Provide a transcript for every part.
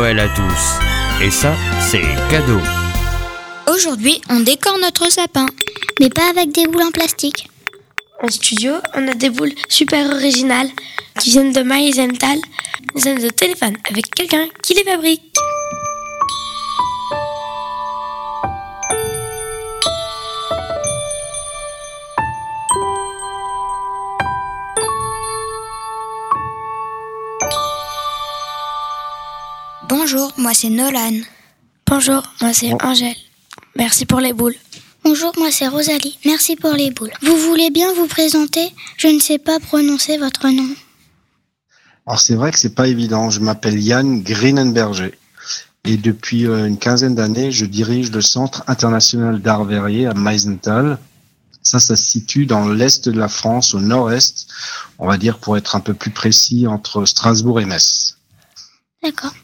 Noël à tous. Et ça, c'est cadeau. Aujourd'hui, on décore notre sapin. Mais pas avec des boules en plastique. En studio, on a des boules super originales qui viennent de Maisenthal, des aides de téléphone avec quelqu'un qui les fabrique. Bonjour, moi c'est Nolan. Bonjour, moi c'est Angèle. Merci pour les boules. Bonjour, moi c'est Rosalie. Merci pour les boules. Vous voulez bien vous présenter? Je ne sais pas prononcer votre nom. Alors c'est vrai que c'est pas évident. Je m'appelle Yann Greenenberger et depuis euh, une quinzaine d'années, je dirige le Centre international d'art verrier à Meisenthal. Ça, ça se situe dans l'est de la France, au nord-est, on va dire pour être un peu plus précis, entre Strasbourg et Metz. D'accord.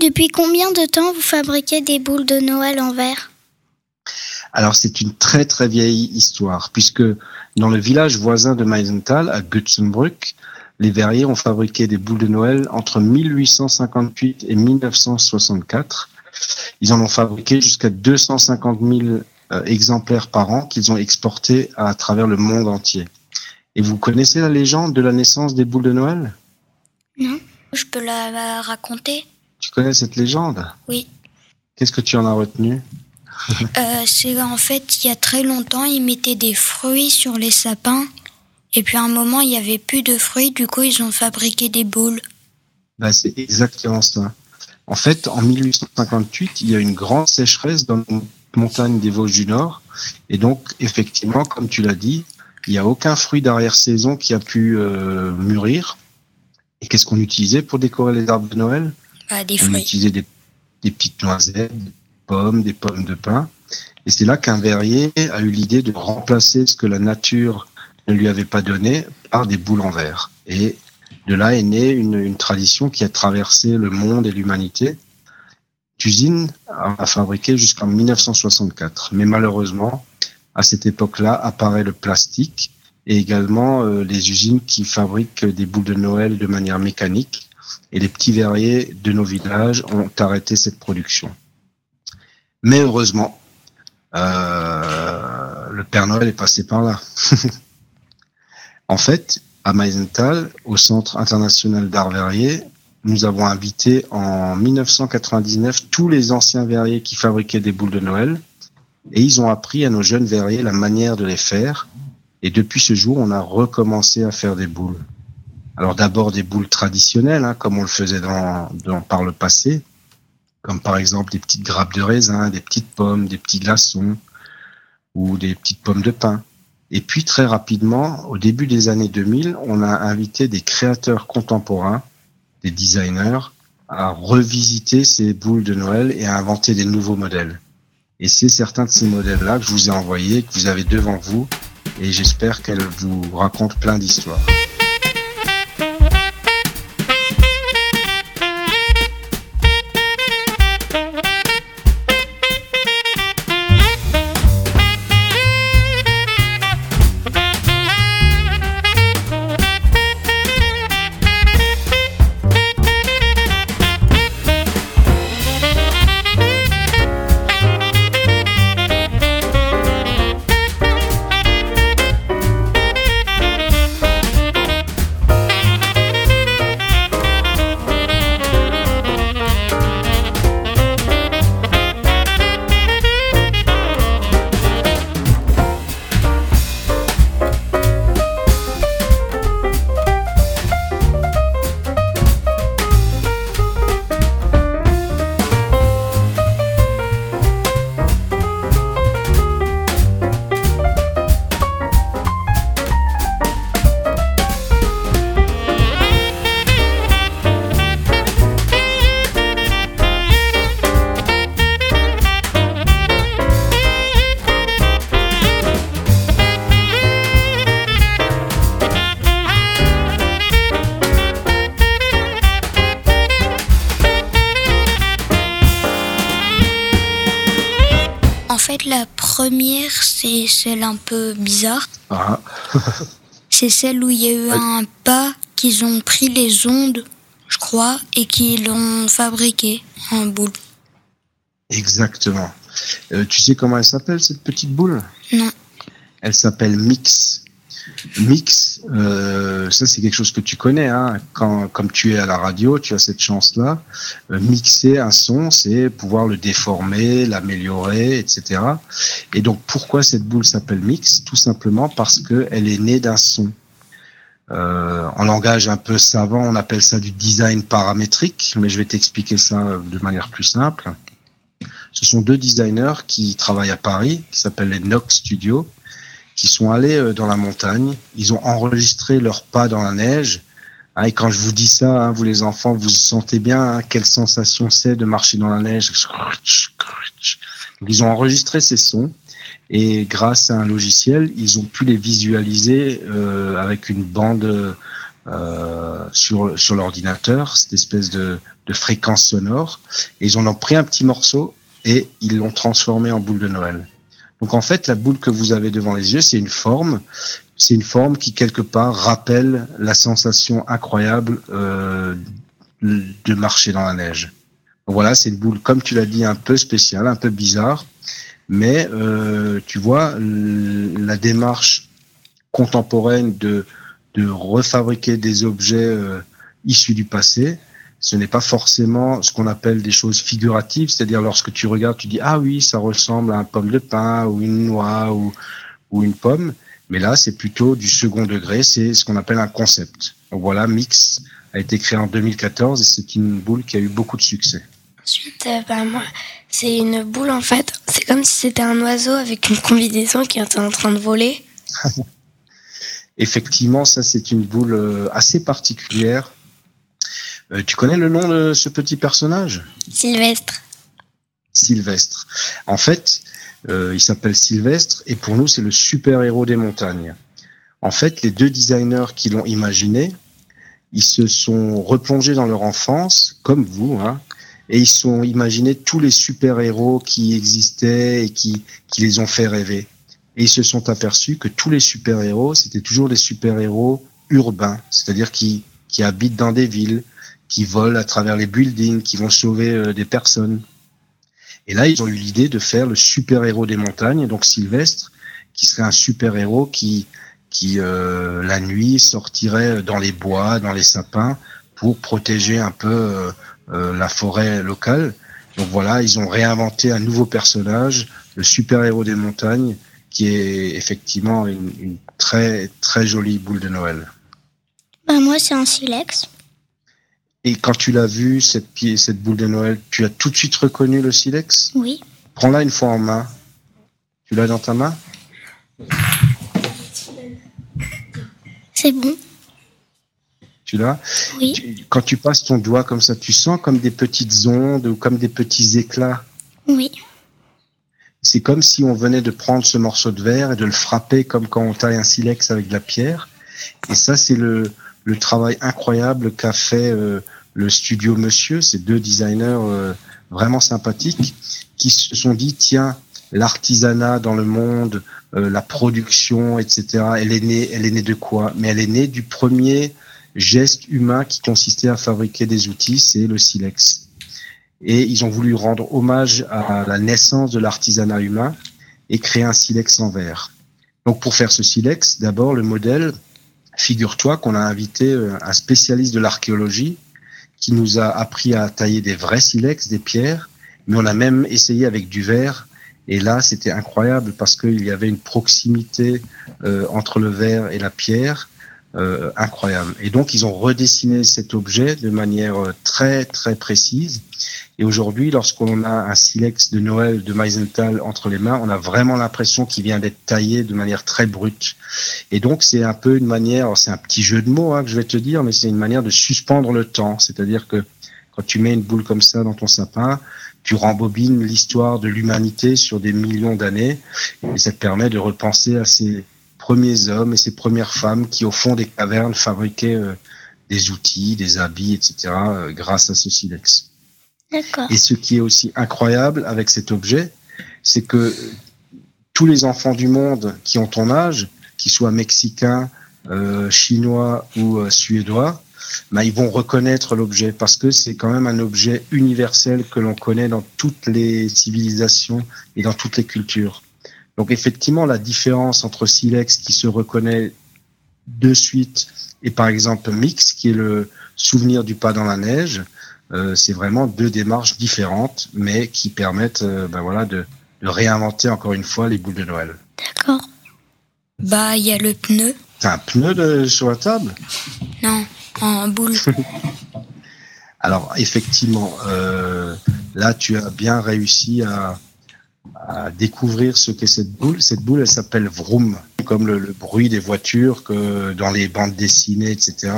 Depuis combien de temps vous fabriquez des boules de Noël en verre? Alors c'est une très très vieille histoire, puisque dans le village voisin de Meisenthal, à Götzenbrück, les verriers ont fabriqué des boules de Noël entre 1858 et 1964. Ils en ont fabriqué jusqu'à 250 000 euh, exemplaires par an qu'ils ont exportés à travers le monde entier. Et vous connaissez la légende de la naissance des boules de Noël? Non. Je peux la, la raconter Tu connais cette légende? Oui. Qu'est-ce que tu en as retenu? Euh, c'est en fait, il y a très longtemps, ils mettaient des fruits sur les sapins. Et puis à un moment, il n'y avait plus de fruits, du coup, ils ont fabriqué des boules. Ben, C'est exactement ça. En fait, en 1858, il y a une grande sécheresse dans les montagnes des Vosges du Nord. Et donc, effectivement, comme tu l'as dit, il n'y a aucun fruit d'arrière-saison qui a pu euh, mûrir. Et qu'est-ce qu'on utilisait pour décorer les arbres de Noël? Bah, des On utilisait des, des petites noisettes, des pommes, des pommes de pin. Et c'est là qu'un verrier a eu l'idée de remplacer ce que la nature ne lui avait pas donné par des boules en verre. Et de là est née une, une tradition qui a traversé le monde et l'humanité. L'usine a fabriqué jusqu'en 1964. Mais malheureusement, à cette époque-là, apparaît le plastique et également euh, les usines qui fabriquent des boules de Noël de manière mécanique. Et les petits verriers de nos villages ont arrêté cette production. Mais heureusement, euh, le Père Noël est passé par là. en fait, à Meisenthal, au Centre international d'art verrier, nous avons invité en 1999 tous les anciens verriers qui fabriquaient des boules de Noël et ils ont appris à nos jeunes verriers la manière de les faire. Et depuis ce jour, on a recommencé à faire des boules. Alors d'abord des boules traditionnelles, hein, comme on le faisait dans, dans- par le passé, comme par exemple des petites grappes de raisin, des petites pommes, des petits glaçons ou des petites pommes de pin. Et puis très rapidement, au début des années 2000, on a invité des créateurs contemporains, des designers, à revisiter ces boules de Noël et à inventer des nouveaux modèles. Et c'est certains de ces modèles-là que je vous ai envoyés, que vous avez devant vous, et j'espère qu'elles vous racontent plein d'histoires. La première, c'est celle un peu bizarre. Ah. c'est celle où il y a eu un pas qu'ils ont pris les ondes, je crois, et qui l'ont fabriqué en boule. Exactement. Euh, tu sais comment elle s'appelle, cette petite boule? Non. Elle s'appelle Mix. Mix, euh, ça c'est quelque chose que tu connais. Hein. Quand, comme tu es à la radio, tu as cette chance-là. Euh, mixer un son, c'est pouvoir le déformer, l'améliorer, etc. Et donc pourquoi cette boule s'appelle Mix? Tout simplement parce qu'elle est née d'un son. Euh, en langage un peu savant, on appelle ça du design paramétrique, mais je vais t'expliquer ça de manière plus simple. Ce sont deux designers qui travaillent à Paris, qui s'appellent les Nox Studios, qui sont allés euh, dans la montagne. Ils ont enregistré leurs pas dans la neige. Hein, et quand je vous dis ça, hein, vous les enfants, vous sentez bien hein, quelle sensation c'est de marcher dans la neige. ils ont enregistré ces sons et grâce à un logiciel, ils ont pu les visualiser euh, avec une bande euh, sur, sur l'ordinateur, cette espèce de, de fréquence sonore. Et ils en ont pris un petit morceau et ils l'ont transformé en boule de Noël. Donc en fait, la boule que vous avez devant les yeux, c'est une forme, c'est une forme qui quelque part rappelle la sensation incroyable euh, de marcher dans la neige. Voilà, c'est une boule, comme tu l'as dit, un peu spéciale, un peu bizarre, mais euh, tu vois la démarche contemporaine de de refabriquer des objets euh, issus du passé ce n'est pas forcément ce qu'on appelle des choses figuratives, c'est-à-dire lorsque tu regardes, tu dis ah oui, ça ressemble à un pomme de pin ou une noix ou, ou une pomme, mais là c'est plutôt du second degré, c'est ce qu'on appelle un concept. Donc voilà, Mix a été créé en 2014 et c'est une boule qui a eu beaucoup de succès. Ensuite, euh, bah, moi, c'est une boule en fait, c'est comme si c'était un oiseau avec une combinaison qui était en train de voler. Effectivement, ça c'est une boule euh, assez particulière euh, tu connais le nom de ce petit personnage? Sylvestre. Sylvestre. En fait, euh, il s'appelle Sylvestre et pour nous, c'est le super-héros des montagnes. En fait, les deux designers qui l'ont imaginé, ils se sont replongés dans leur enfance, comme vous, hein, et ils sont imaginés tous les super-héros qui existaient et qui, qui les ont fait rêver. Et ils se sont aperçus que tous les super-héros, c'était toujours des super-héros urbains, c'est-à-dire qui, qui habitent dans des villes, qui volent à travers les buildings, qui vont sauver euh, des personnes. Et là, ils ont eu l'idée de faire le super-héros des montagnes, donc Sylvestre, qui serait un super-héros qui, qui euh, la nuit sortirait dans les bois, dans les sapins, pour protéger un peu euh, la forêt locale. Donc voilà, ils ont réinventé un nouveau personnage, le super-héros des montagnes, qui est effectivement une, une, très très jolie boule de Noël. Bah moi, c'est un silex. Et quand tu l'as vu, cette, cette boule de Noël, tu as tout de suite reconnu le silex? Oui. Prends-la une fois en main. Tu l'as dans ta main? C'est bon. Tu l'as? Oui. Quand tu passes ton doigt comme ça, tu sens comme des petites ondes ou comme des petits éclats? Oui. C'est comme si on venait de prendre ce morceau de verre et de le frapper comme quand on taille un silex avec de la pierre. Et ça, c'est le, le travail incroyable qu'a fait euh, le studio Monsieur, ces deux designers euh, vraiment sympathiques, qui se sont dit tiens, l'artisanat dans le monde, euh, la production, etc. Elle est née, elle est née de quoi? Mais elle est née du premier geste humain qui consistait à fabriquer des outils, c'est le silex. Et ils ont voulu rendre hommage à la naissance de l'artisanat humain et créer un silex en verre. Donc pour faire ce silex, d'abord le modèle, Figure-toi qu'on a invité euh, un spécialiste de l'archéologie qui nous a appris à tailler des vrais silex, des pierres, mais on a même essayé avec du verre. Et là, c'était incroyable parce qu'il y avait une proximité euh, entre le verre et la pierre euh, incroyable. Et donc, ils ont redessiné cet objet de manière euh, très, très précise. Et aujourd'hui, lorsqu'on a un silex de Noël de Meisenthal entre les mains, on a vraiment l'impression qu'il vient d'être taillé de manière très brute. Et donc, c'est un peu une manière, c'est un petit jeu de mots hein, que je vais te dire, mais c'est une manière de suspendre le temps. C'est-à-dire que quand tu mets une boule comme ça dans ton sapin, tu rembobines l'histoire de l'humanité sur des millions d'années et ça te permet de repenser à ces premiers hommes et ces premières femmes qui, au fond des cavernes, fabriquaient euh, des outils, des habits, etc., euh, grâce à ce silex. Et ce qui est aussi incroyable avec cet objet, c'est que tous les enfants du monde qui ont ton âge, qu'ils soient mexicains, euh, chinois ou euh, suédois, bah, ils vont reconnaître l'objet parce que c'est quand même un objet universel que l'on connaît dans toutes les civilisations et dans toutes les cultures. Donc effectivement, la différence entre silex qui se reconnaît de suite et par exemple mix qui est le souvenir du pas dans la neige, euh, c'est vraiment deux démarches différentes mais qui permettent ben voilà de, de réinventer encore une fois les boules de Noël. D'accord. Bah, il y a le pneu. T'as un pneu de, sur la table? Non, en boule. Alors, effectivement, euh, là, tu as bien réussi à, à découvrir ce qu'est cette boule. Cette boule, elle s'appelle Vroom, comme le, bruit des voitures que dans les bandes dessinées, etc.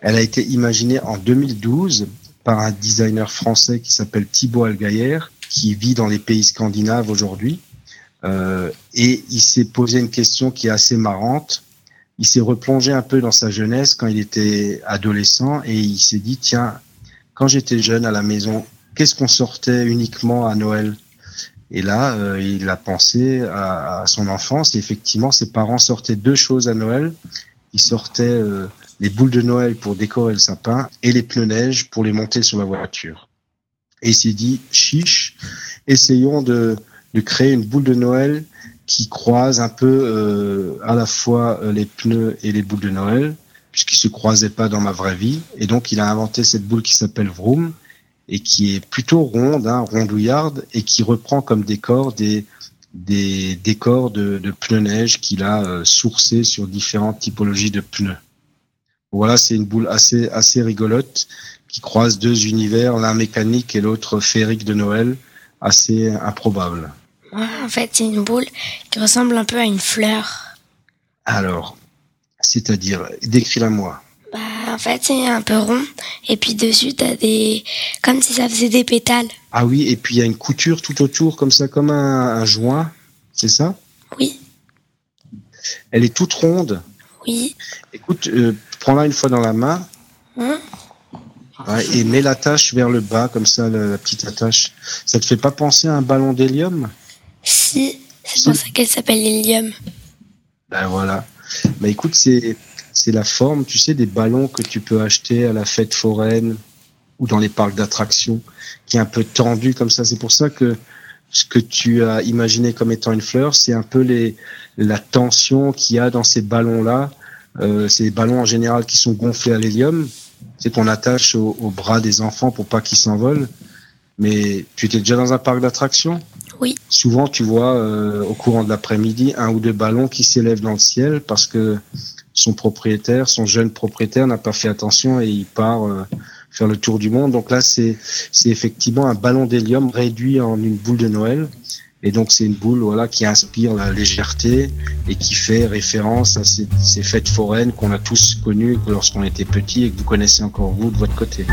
Elle a été imaginée en 2012 par un designer français qui s'appelle Thibaut Algayer, qui vit dans les pays scandinaves aujourd'hui. Euh, et il s'est posé une question qui est assez marrante. Il s'est replongé un peu dans sa jeunesse quand il était adolescent et il s'est dit, tiens, quand j'étais jeune à la maison, qu'est-ce qu'on sortait uniquement à Noël? Et là, euh, il a pensé à, à, son enfance et effectivement, ses parents sortaient deux choses à Noël. Ils sortaient euh, les boules de Noël pour décorer le sapin et les pneus neige pour les monter sur la voiture. Et il s'est dit, chiche, essayons de, de créer une boule de Noël qui croise un peu euh, à la fois euh, les pneus et les boules de Noël, puisqu'ils se croisaient pas dans ma vraie vie. Et donc, il a inventé cette boule qui s'appelle Vroom et qui est plutôt ronde, hein, rondouillarde, et qui reprend comme décor des, des décors de, de pneus neige qu'il a euh, sourcés sur différentes typologies de pneus. Voilà, c'est une boule assez, assez rigolote qui croise deux univers, l'un mécanique et l'autre féerique de Noël, assez improbable. En fait, c'est une boule qui ressemble un peu à une fleur. Alors, c'est-à-dire, décris-la moi. Bah, en fait, c'est un peu rond. Et puis dessus, t'as des. comme si ça faisait des pétales. Ah oui, et puis il y a une couture tout autour, comme ça, comme un, un joint. C'est ça? Oui. Elle est toute ronde. Oui. Écoute, euh, prends-la une fois dans la main. Hein? Ouais, et mets l'attache vers le bas, comme ça, la, la, petite attache. Ça te fait pas penser à un ballon d'hélium? Si, c'est pour ça qu'elle s'appelle l'hélium. Ben voilà. Ben écoute, c'est c'est la forme, tu sais, des ballons que tu peux acheter à la fête foraine ou dans les parcs d'attractions, qui est un peu tendu comme ça. C'est pour ça que ce que tu as imaginé comme étant une fleur, c'est un peu les la tension qu'il y a dans ces ballons-là. Euh, ces ballons en général qui sont gonflés à l'hélium c'est qu'on attache au, au, bras des enfants pour pas qu'ils s'envolent. Mais tu étais déjà dans un parc d'attractions? Oui. Souvent, tu vois euh, au courant de l'après-midi un ou deux ballons qui s'élèvent dans le ciel parce que son propriétaire, son jeune propriétaire, n'a pas fait attention et il part euh, faire le tour du monde. Donc là, c'est effectivement un ballon d'hélium réduit en une boule de Noël. Et donc c'est une boule voilà qui inspire la légèreté et qui fait référence à ces, ces fêtes foraines qu'on a tous connues lorsqu'on était petit et que vous connaissez encore vous de votre côté.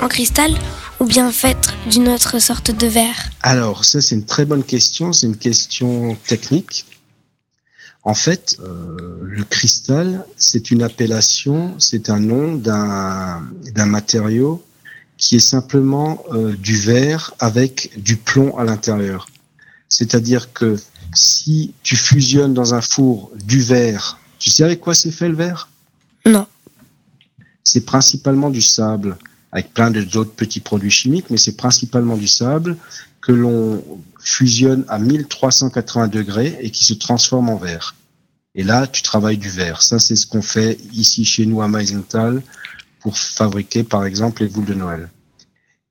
En cristal ou bien faites d'une autre sorte de verre Alors, ça, c'est une très bonne question. C'est une question technique. En fait, euh, le cristal, c'est une appellation, c'est un nom d'un matériau qui est simplement euh, du verre avec du plomb à l'intérieur. C'est-à-dire que si tu fusionnes dans un four du verre, tu sais avec quoi c'est fait le verre? Non c'est principalement du sable, avec plein d'autres petits produits chimiques, mais c'est principalement du sable que l'on fusionne à 1380 degrés et qui se transforme en verre. Et là, tu travailles du verre. Ça, c'est ce qu'on fait ici chez nous à Meisenthal pour fabriquer, par exemple, les boules de Noël.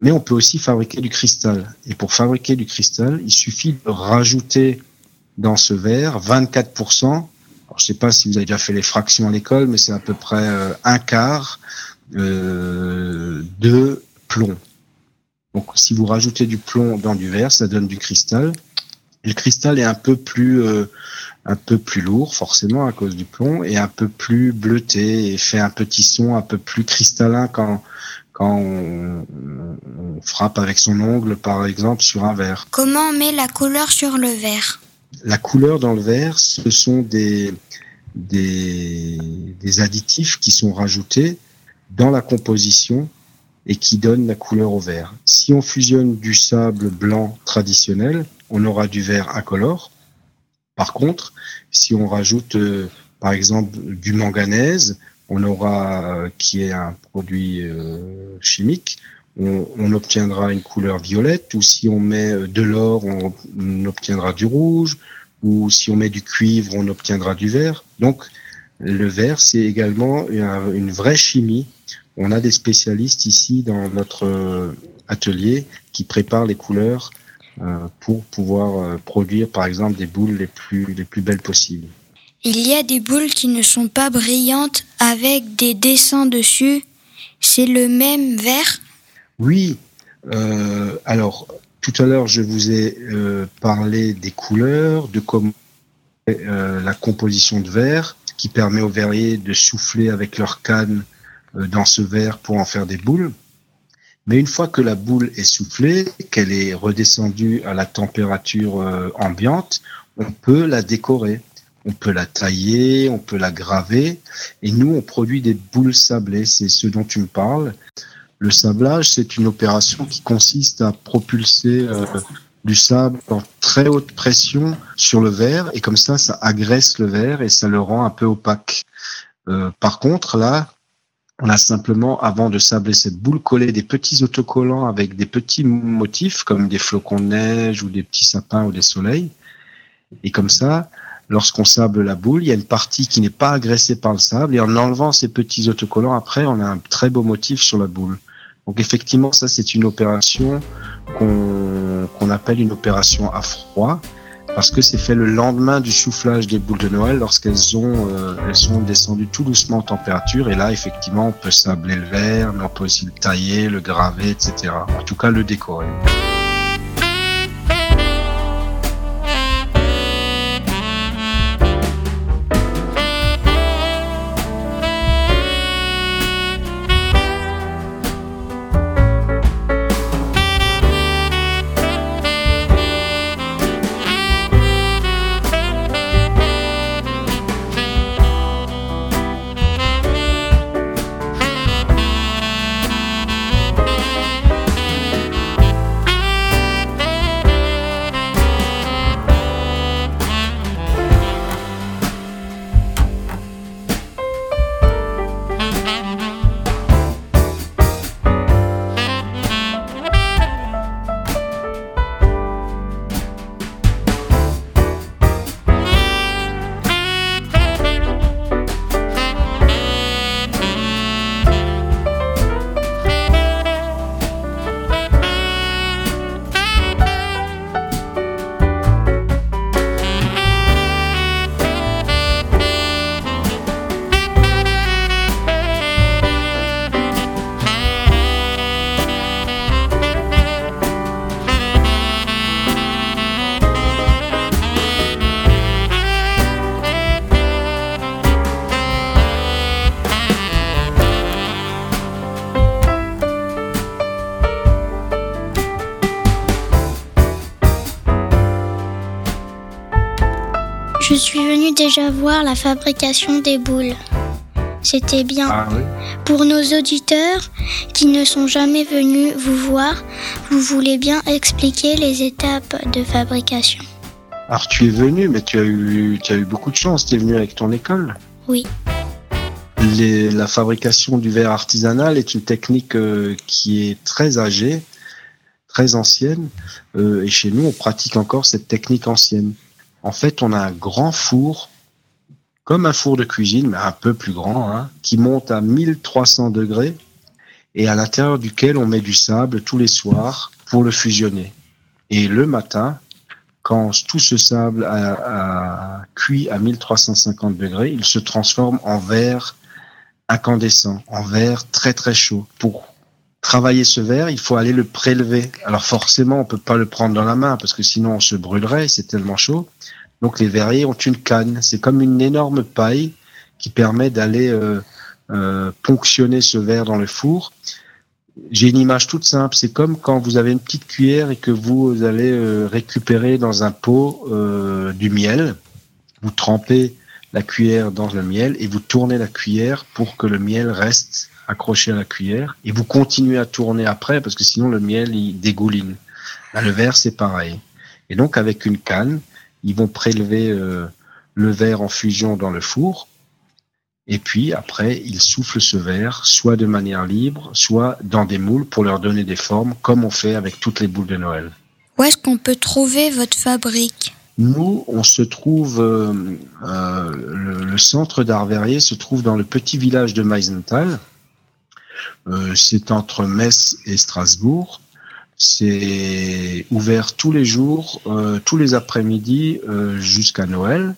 Mais on peut aussi fabriquer du cristal. Et pour fabriquer du cristal, il suffit de rajouter dans ce verre 24% je ne sais pas si vous avez déjà fait les fractions à l'école, mais c'est à peu près euh, un quart de plomb. Donc, si vous rajoutez du plomb dans du verre, ça donne du cristal. le cristal est un peu plus, euh, un peu plus lourd, forcément, à cause du plomb, et un peu plus bleuté, et fait un petit son un peu plus cristallin quand, quand on, on frappe avec son ongle, par exemple, sur un verre. Comment on met la couleur sur le verre? La couleur dans le verre, ce sont des, des, des additifs qui sont rajoutés dans la composition et qui donnent la couleur au verre. Si on fusionne du sable blanc traditionnel, on aura du verre incolore. Par contre, si on rajoute euh, par exemple du manganèse, on aura euh, qui est un produit euh, chimique, on, obtiendra une couleur violette. Ou si on met de l'or, on, obtiendra du rouge. Ou si on met du cuivre, on obtiendra du vert. Donc le vert, c'est également une vraie chimie on a des spécialistes ici dans notre atelier qui préparent les couleurs euh, pour pouvoir euh, produire par exemple des boules les plus, les plus belles possibles. Il y a des boules qui ne sont pas brillantes avec des dessins dessus. C'est le même vert? Oui. Euh, alors, tout à l'heure, je vous ai euh, parlé des couleurs, de comment euh, la composition de verre qui permet aux verriers de souffler avec leur canne euh, dans ce verre pour en faire des boules. Mais une fois que la boule est soufflée, qu'elle est redescendue à la température euh, ambiante, on peut la décorer. On peut la tailler, on peut la graver. Et nous, on produit des boules sablées. C'est ce dont tu me parles. Le sablage, c'est une opération qui consiste à propulser euh, du sable en très haute pression sur le verre. Et comme ça, ça agresse le verre et ça le rend un peu opaque. Euh, par contre, là, on a simplement, avant de sabler cette boule, collé des petits autocollants avec des petits motifs comme des flocons de neige ou des petits sapins ou des soleils. Et comme ça, lorsqu'on sable la boule, il y a une partie qui n'est pas agressée par le sable. Et en enlevant ces petits autocollants, après, on a un très beau motif sur la boule. Donc effectivement, ça, c'est une opération qu'on appelle une opération à froid parce que c'est fait le lendemain du soufflage des boules de Noël lorsqu'elles ont euh, elles sont descendues tout doucement en température et là effectivement on peut sabler le verre mais on peut aussi le tailler, le graver, etc. En tout cas le décorer. Déjà voir la fabrication des boules. C'était bien. Ah oui. Pour nos auditeurs qui ne sont jamais venus vous voir, vous voulez bien expliquer les étapes de fabrication. Alors tu es venu, mais tu as eu, tu as eu beaucoup de chance. Tu es venu avec ton école. Oui. Les- la fabrication du verre artisanal est une technique euh, qui est très âgée, très ancienne. euh, et chez nous, on pratique encore cette technique ancienne. En fait, on a un grand four, comme un four de cuisine, mais un peu plus grand, hein, qui monte à 1300 degrés et à l'intérieur duquel on met du sable tous les soirs pour le fusionner. Et le matin, quand tout ce sable a, cuit à 1350 degrés, il se transforme en verre incandescent, en verre très très chaud. Pour travailler ce verre, il faut aller le prélever. Alors forcément, on peut pas le prendre dans la main parce que sinon on se brûlerait, c'est tellement chaud. Donc les verriers ont une canne. C'est comme une énorme paille qui permet d'aller euh, euh, ponctionner ce verre dans le four. J'ai une image toute simple. C'est comme quand vous avez une petite cuillère et que vous allez euh, récupérer dans un pot euh, du miel. Vous trempez la cuillère dans le miel et vous tournez la cuillère pour que le miel reste accroché à la cuillère et vous continuez à tourner après parce que sinon le miel il dégouline. Là, le verre c'est pareil. Et donc avec une canne, ils vont prélever euh, le verre en fusion dans le four et puis après, ils soufflent ce verre, soit de manière libre, soit dans des moules pour leur donner des formes, comme on fait avec toutes les boules de Noël. Où est-ce qu'on peut trouver votre fabrique? Nous, on se trouve, euh, euh, le, centre d'art verrier se trouve dans le petit village de Meisenthal. Euh, c'est entre Metz et Strasbourg. C'est ouvert tous les jours, tous les après-midi jusqu'à Noël.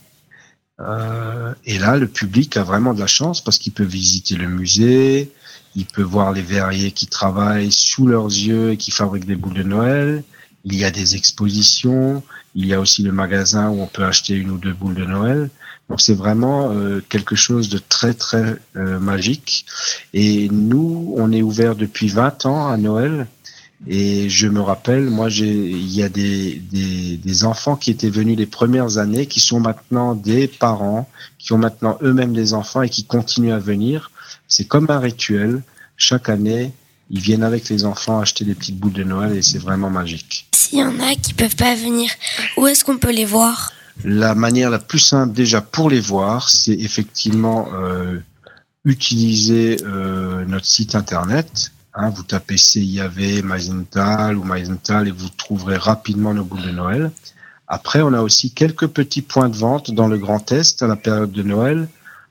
Euh, et là, le public a vraiment de la chance parce qu'il peut visiter le musée, il peut voir les verriers qui travaillent sous leurs yeux et qui fabriquent des boules de Noël. Il y a des expositions, il y a aussi le magasin où on peut acheter une ou deux boules de Noël. Donc c'est vraiment euh, quelque chose de très très euh, magique. Et nous, on est ouvert depuis 20 ans à Noël et je me rappelle, moi, j'ai, il y a des, des, des, enfants qui étaient venus les premières années, qui sont maintenant des parents, qui ont maintenant eux-mêmes des enfants et qui continuent à venir. C'est comme un rituel. Chaque année, ils viennent avec les enfants acheter des petites boules de Noël et c'est vraiment magique. S'il y en a qui peuvent pas venir, où est-ce qu'on peut les voir? La manière la plus simple déjà pour les voir, c'est effectivement euh, utiliser euh, notre site internet Hein, vous tapez CIAV, Meisenthal ou Meisenthal et vous trouverez rapidement nos boules de Noël. Après, on a aussi quelques petits points de vente dans le Grand Est à la période de Noël,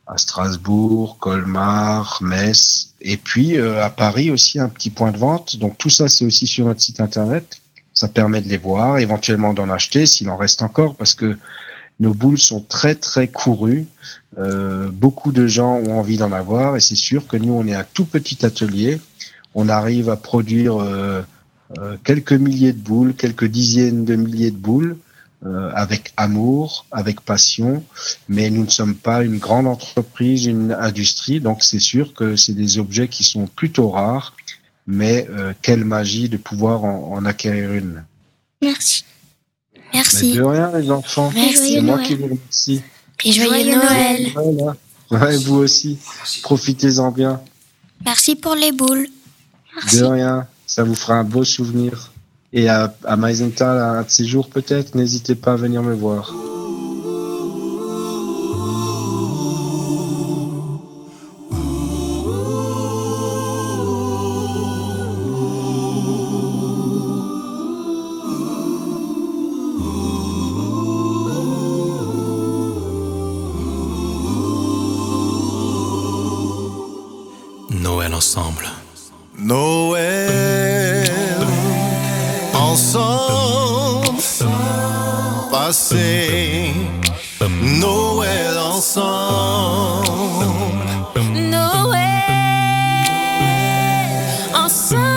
à Strasbourg, Colmar, Metz, et puis euh, à Paris aussi un petit point de vente. Donc tout ça, c'est aussi sur notre site internet. Ça permet de les voir, éventuellement d'en acheter s'il en reste encore, parce que nos boules sont très très courues. Euh, beaucoup de gens ont envie d'en avoir, et c'est sûr que nous, on est un tout petit atelier on arrive à produire euh, euh, quelques milliers de boules, quelques dizaines de milliers de boules, avec amour, avec passion, mais nous ne sommes pas une grande entreprise, une industrie, donc c'est sûr que c'est des objets qui sont plutôt rares, mais quelle magie de pouvoir en, acquérir une. Merci. Merci. de rien les enfants, c'est moi qui vous remercie. Et joyeux, Noël. Ouais, vous aussi. Profitez-en bien. Merci pour les boules. De rien, ça vous fera un beau souvenir. Et à, à Meisenthal, un de ces jours peut-être, n'hésitez pas à venir me voir. Passer Noël ensemble. Noël ensemble,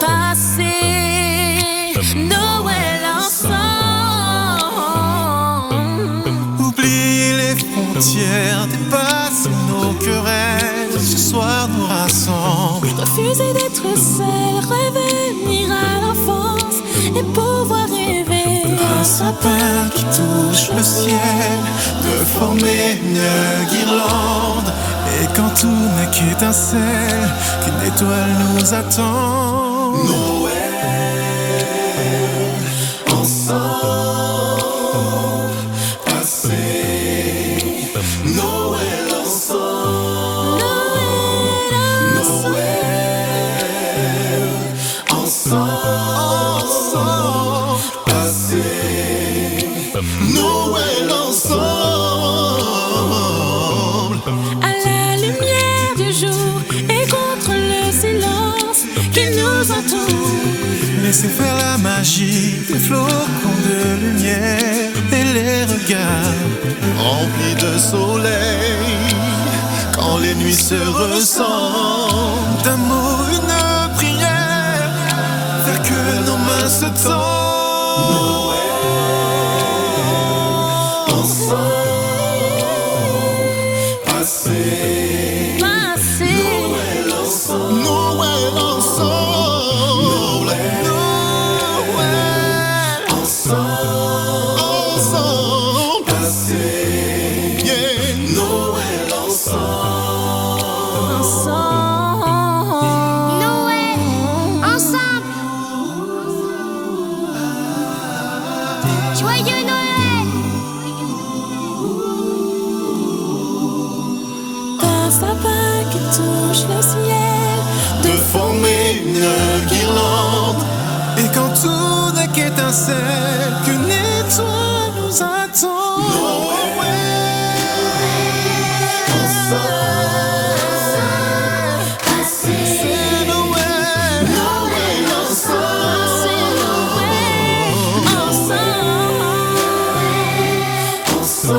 passer Noël ensemble. Oubliez les frontières, dépasser nos querelles. Ce soir nous rassemble. Refuser d'être seul, revenir à l'enfance et pouvoir. Un sapin qui touche le ciel, de former une guirlande. Et quand tout n'est qu'étincelle, qu'une étoile nous attend. Noël ensemble, passer Noël Laissez faire la magie des flocons de lumière et les regards remplis de soleil. Quand les nuits se ressentent, d'un mot, une prière, faire que nos mains se tendent.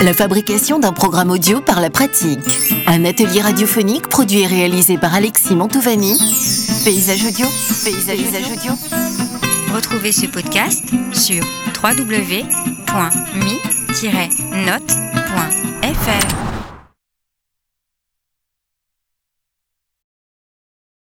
La fabrication d'un programme audio par la pratique. Un atelier radiophonique produit et réalisé par Alexis Mantovani. Paysage audio. Paysage, audio. Retrouvez ce podcast sur www.mi-note.fr.